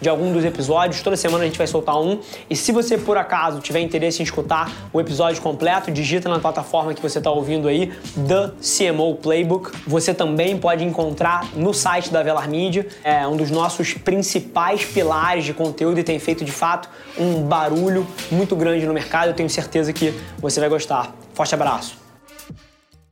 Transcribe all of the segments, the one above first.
de algum dos episódios. Toda semana a gente vai soltar um. E se você por acaso tiver interesse em escutar o episódio completo, digita na plataforma que você está ouvindo aí, The CMO Playbook. Você também pode encontrar no site da Velar Media, é um dos nossos principais pilares de conteúdo e tem feito de fato um barulho muito grande no mercado. Eu tenho certeza que você vai gostar. Forte abraço.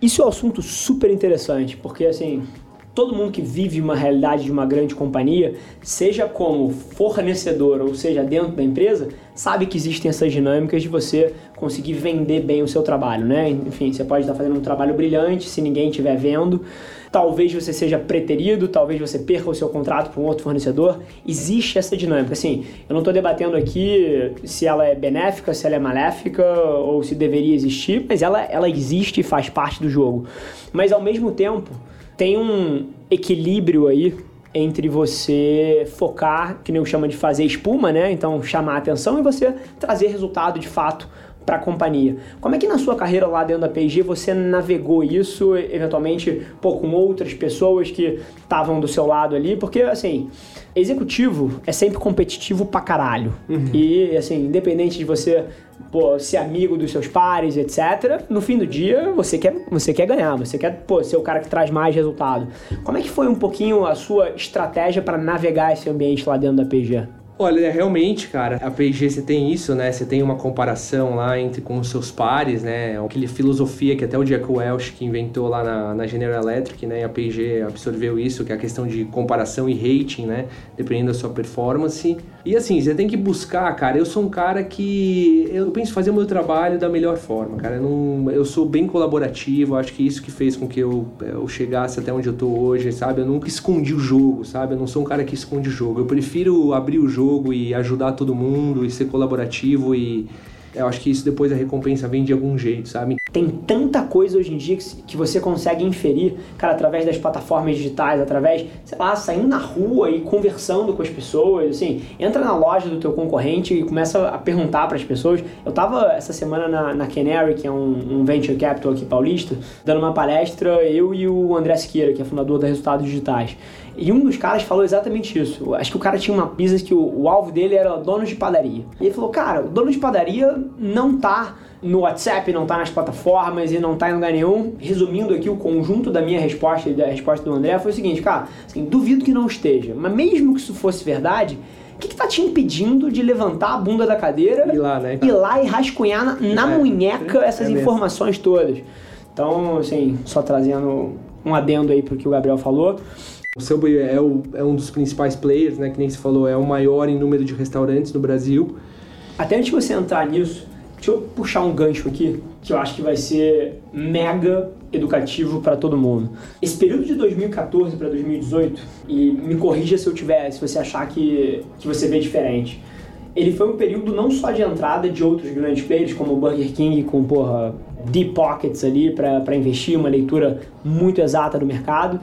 Isso é um assunto super interessante, porque assim, todo mundo que vive uma realidade de uma grande companhia, seja como fornecedor ou seja dentro da empresa, sabe que existem essas dinâmicas de você conseguir vender bem o seu trabalho, né? Enfim, você pode estar fazendo um trabalho brilhante se ninguém estiver vendo. Talvez você seja preterido, talvez você perca o seu contrato para um outro fornecedor. Existe essa dinâmica. Assim, eu não estou debatendo aqui se ela é benéfica, se ela é maléfica ou se deveria existir, mas ela, ela existe e faz parte do jogo. Mas ao mesmo tempo, tem um equilíbrio aí entre você focar, que nem eu chamo de fazer espuma, né? Então chamar a atenção e você trazer resultado de fato para a companhia. Como é que na sua carreira lá dentro da P&G você navegou isso, eventualmente, pô, com outras pessoas que estavam do seu lado ali? Porque, assim, executivo é sempre competitivo pra caralho. Uhum. E, assim, independente de você pô, ser amigo dos seus pares, etc., no fim do dia você quer, você quer ganhar, você quer pô, ser o cara que traz mais resultado. Como é que foi um pouquinho a sua estratégia para navegar esse ambiente lá dentro da PG? Olha, realmente, cara, a P&G você tem isso, né? Você tem uma comparação lá entre com os seus pares, né? Aquela filosofia que até o Jack Welch que inventou lá na, na General Electric, né? E a P&G absorveu isso, que é a questão de comparação e rating, né? Dependendo da sua performance. E assim, você tem que buscar, cara. Eu sou um cara que eu penso fazer o meu trabalho da melhor forma, cara. Eu, não, eu sou bem colaborativo. Acho que isso que fez com que eu, eu chegasse até onde eu tô hoje, sabe? Eu nunca escondi o jogo, sabe? Eu não sou um cara que esconde o jogo. Eu prefiro abrir o jogo e ajudar todo mundo e ser colaborativo e eu acho que isso depois a recompensa vem de algum jeito, sabe? Tem tanta coisa hoje em dia que você consegue inferir, cara, através das plataformas digitais, através, sei lá, saindo na rua e conversando com as pessoas, assim, entra na loja do teu concorrente e começa a perguntar para as pessoas. Eu tava essa semana na, na Canary, que é um, um, venture capital aqui paulista, dando uma palestra, eu e o André Siqueira, que é fundador da Resultados Digitais. E um dos caras falou exatamente isso. Acho que o cara tinha uma business que o, o alvo dele era dono de padaria. E ele falou, cara, o dono de padaria não tá no WhatsApp, não tá nas plataformas e não tá em lugar nenhum. Resumindo aqui, o conjunto da minha resposta e da resposta do André foi o seguinte, cara, assim, duvido que não esteja, mas mesmo que isso fosse verdade, o que, que tá te impedindo de levantar a bunda da cadeira e lá, né? ir lá e rascunhar na, na é, munheca é essas é informações todas? Então, assim, só trazendo um adendo aí pro que o Gabriel falou. O Subway é, o, é um dos principais players, né? Que nem você falou, é o maior em número de restaurantes no Brasil. Até antes de você entrar nisso, deixa eu puxar um gancho aqui, que eu acho que vai ser mega educativo para todo mundo. Esse período de 2014 para 2018, e me corrija se eu tiver, se você achar que, que você vê diferente. Ele foi um período não só de entrada de outros grandes players, como o Burger King com, porra, deep pockets ali para investir, uma leitura muito exata do mercado,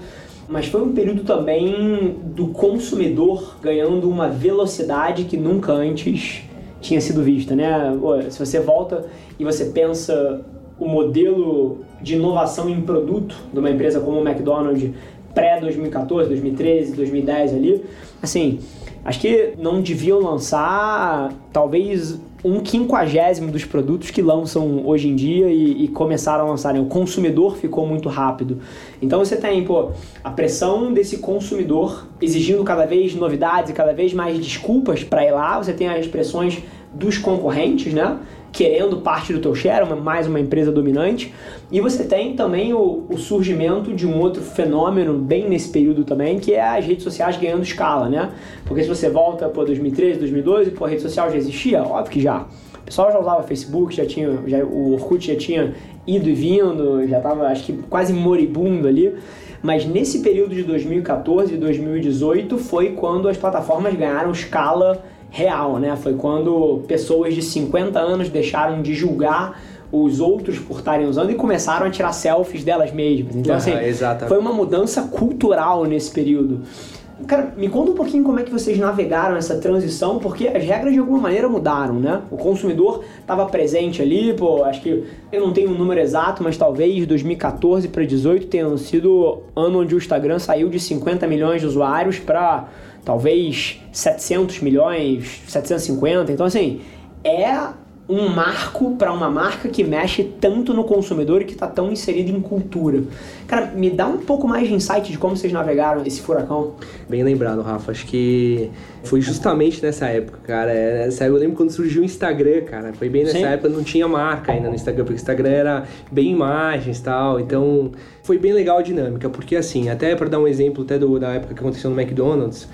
mas foi um período também do consumidor ganhando uma velocidade que nunca antes tinha sido vista, né? Se você volta e você pensa o modelo de inovação em produto de uma empresa como o McDonald's pré 2014, 2013, 2010 ali, assim, acho que não deviam lançar talvez um quinquagésimo dos produtos que lançam hoje em dia e, e, começaram a lançar. O consumidor ficou muito rápido. Então você tem pô, a pressão desse consumidor exigindo cada vez novidades e cada vez mais desculpas para ir lá. Você tem as pressões dos concorrentes, né? querendo parte do teu share, uma, mais uma empresa dominante. E você tem também o, o, surgimento de um outro fenômeno bem nesse período também, que é as redes sociais ganhando escala, né? Porque se você volta para 2013, 2012, pô, a rede social já existia? Óbvio que já. O pessoal já usava Facebook, já tinha, já, o Orkut já tinha ido e vindo, já estava acho que quase moribundo ali. Mas nesse período de 2014 e 2018 foi quando as plataformas ganharam escala real, né? Foi quando pessoas de 50 anos deixaram de julgar os outros por estarem usando e começaram a tirar selfies delas mesmas. Então, assim, foi uma mudança cultural nesse período. Cara, me conta um pouquinho como é que vocês navegaram essa transição, porque as regras de alguma maneira mudaram, né? O consumidor estava presente ali, pô, acho que eu não tenho um número exato, mas talvez 2014 para 2018 tenha sido ano onde o Instagram saiu de 50 milhões de usuários para talvez 700 milhões, 750. Então, assim, é um marco para uma marca que mexe tanto no consumidor e que está tão inserida em cultura. Cara, me dá um pouco mais de insight de como vocês navegaram esse furacão. Bem lembrado, Rafa. Acho que foi justamente nessa época, cara. É, nessa época, eu lembro quando surgiu o Instagram, cara. Foi bem nessa Sim. época, não tinha marca ainda no Instagram, porque o Instagram era bem imagens e tal. Então, foi bem legal a dinâmica, porque assim, até para dar um exemplo até do, da época que aconteceu no McDonald's,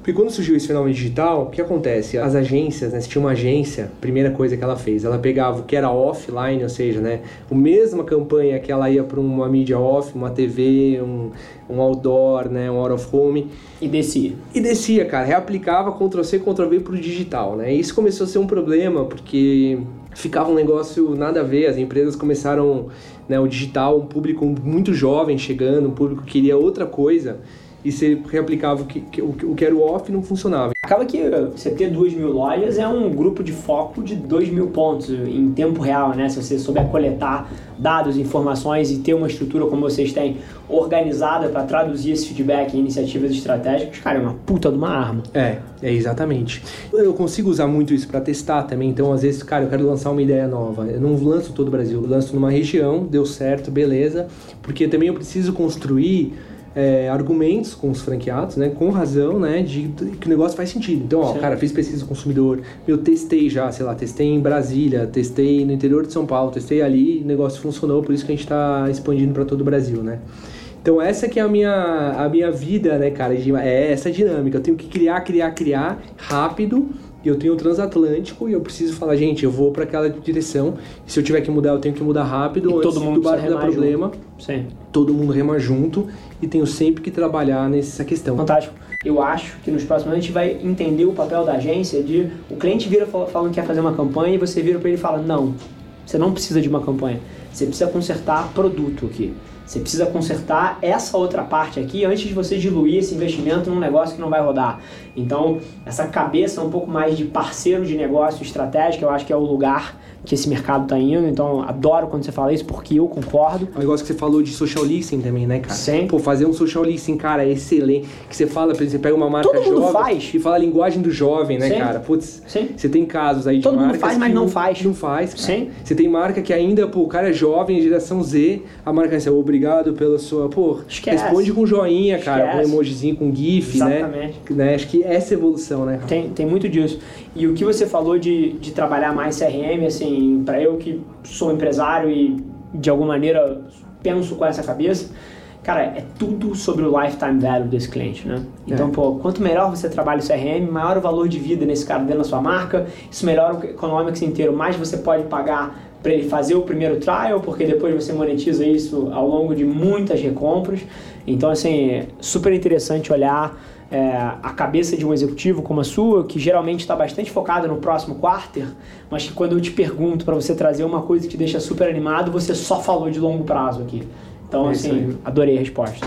porque quando surgiu esse fenômeno digital, o que acontece? As agências, né, se tinha uma agência, primeira coisa que ela fez, ela pegava o que era offline, ou seja, né, a mesma campanha que ela ia para uma mídia off, uma TV, um, um outdoor, né, um out of home. E descia. E descia, cara, reaplicava Ctrl-C, Ctrl-V para o digital, né, e isso começou a ser um problema, porque ficava um negócio nada a ver, as empresas começaram, né, o digital, um público muito jovem chegando, um público que queria outra coisa, e você reaplicava o que, que, o que era o off não funcionava. Acaba que você ter duas mil lojas é um grupo de foco de dois mil pontos em tempo real, né? Se você souber coletar dados, informações e ter uma estrutura como vocês têm organizada para traduzir esse feedback em iniciativas estratégicas, cara, é uma puta de uma arma. É, é exatamente. Eu consigo usar muito isso para testar também, então às vezes, cara, eu quero lançar uma ideia nova. Eu não lanço todo o Brasil, eu lanço numa região, deu certo, beleza, porque também eu preciso construir é, argumentos com os franqueados, né, com razão, né, de, de, que o negócio faz sentido. Então, ó, cara, fiz pesquisa do consumidor, eu testei já, sei lá, testei em Brasília, testei no interior de São Paulo, testei ali, o negócio funcionou, por isso que a gente está expandindo para todo o Brasil, né. Então essa que é a minha, a minha vida, né, cara, é essa dinâmica. Eu tenho que criar, criar, criar rápido e eu tenho o transatlântico e eu preciso falar, gente, eu vou para aquela direção. se eu tiver que mudar, eu tenho que mudar rápido. E todo mundo do barco dar problema. Sim. Todo mundo rema junto e tenho sempre que trabalhar nessa questão. Fantástico. Eu acho que nos próximos anos a gente vai entender o papel da agência de o cliente vira falando que quer fazer uma campanha e você vira para ele e fala: "Não, você não precisa de uma campanha. Você precisa consertar produto aqui. Você precisa consertar essa outra parte aqui antes de você diluir esse investimento num negócio que não vai rodar. Então, essa cabeça um pouco mais de parceiro de negócio estratégico, eu acho que é o lugar que esse mercado está indo. Então, adoro quando você fala isso, porque eu concordo. O negócio que você falou de social listening também, né, cara? Sim. Pô, fazer um social listening, cara, é excelente. Que você fala, por exemplo, você pega uma marca Todo mundo jovem faz. e fala a linguagem do jovem, né, Sim. cara? Putz, Sim. você tem casos aí de Todo mundo faz, mas não faz. Não faz, cara. Sim. Você tem marca que ainda, pô, o cara é jovem, geração Z, a marca é assim, obrigado pela sua, pô, Esquece. responde com joinha, cara, Esquece. com emojizinho, com gif, Exatamente. né? né? Acho que essa é evolução, né? Tem, tem muito disso. E o que você falou de, de trabalhar mais CRM, assim, para eu que sou empresário e de alguma maneira penso com essa cabeça, cara, é tudo sobre o lifetime value desse cliente, né? Então, É. pô, quanto melhor você trabalha o CRM, maior o valor de vida nesse cara dentro da sua marca, isso melhora o economics inteiro, mais você pode pagar para ele fazer o primeiro trial, porque depois você monetiza isso ao longo de muitas recompras. Então, assim, é super interessante olhar é, a cabeça de um executivo como a sua, que geralmente está bastante focada no próximo quarter, mas que quando eu te pergunto para você trazer uma coisa que te deixa super animado, você só falou de longo prazo aqui. Então, É assim, adorei a resposta.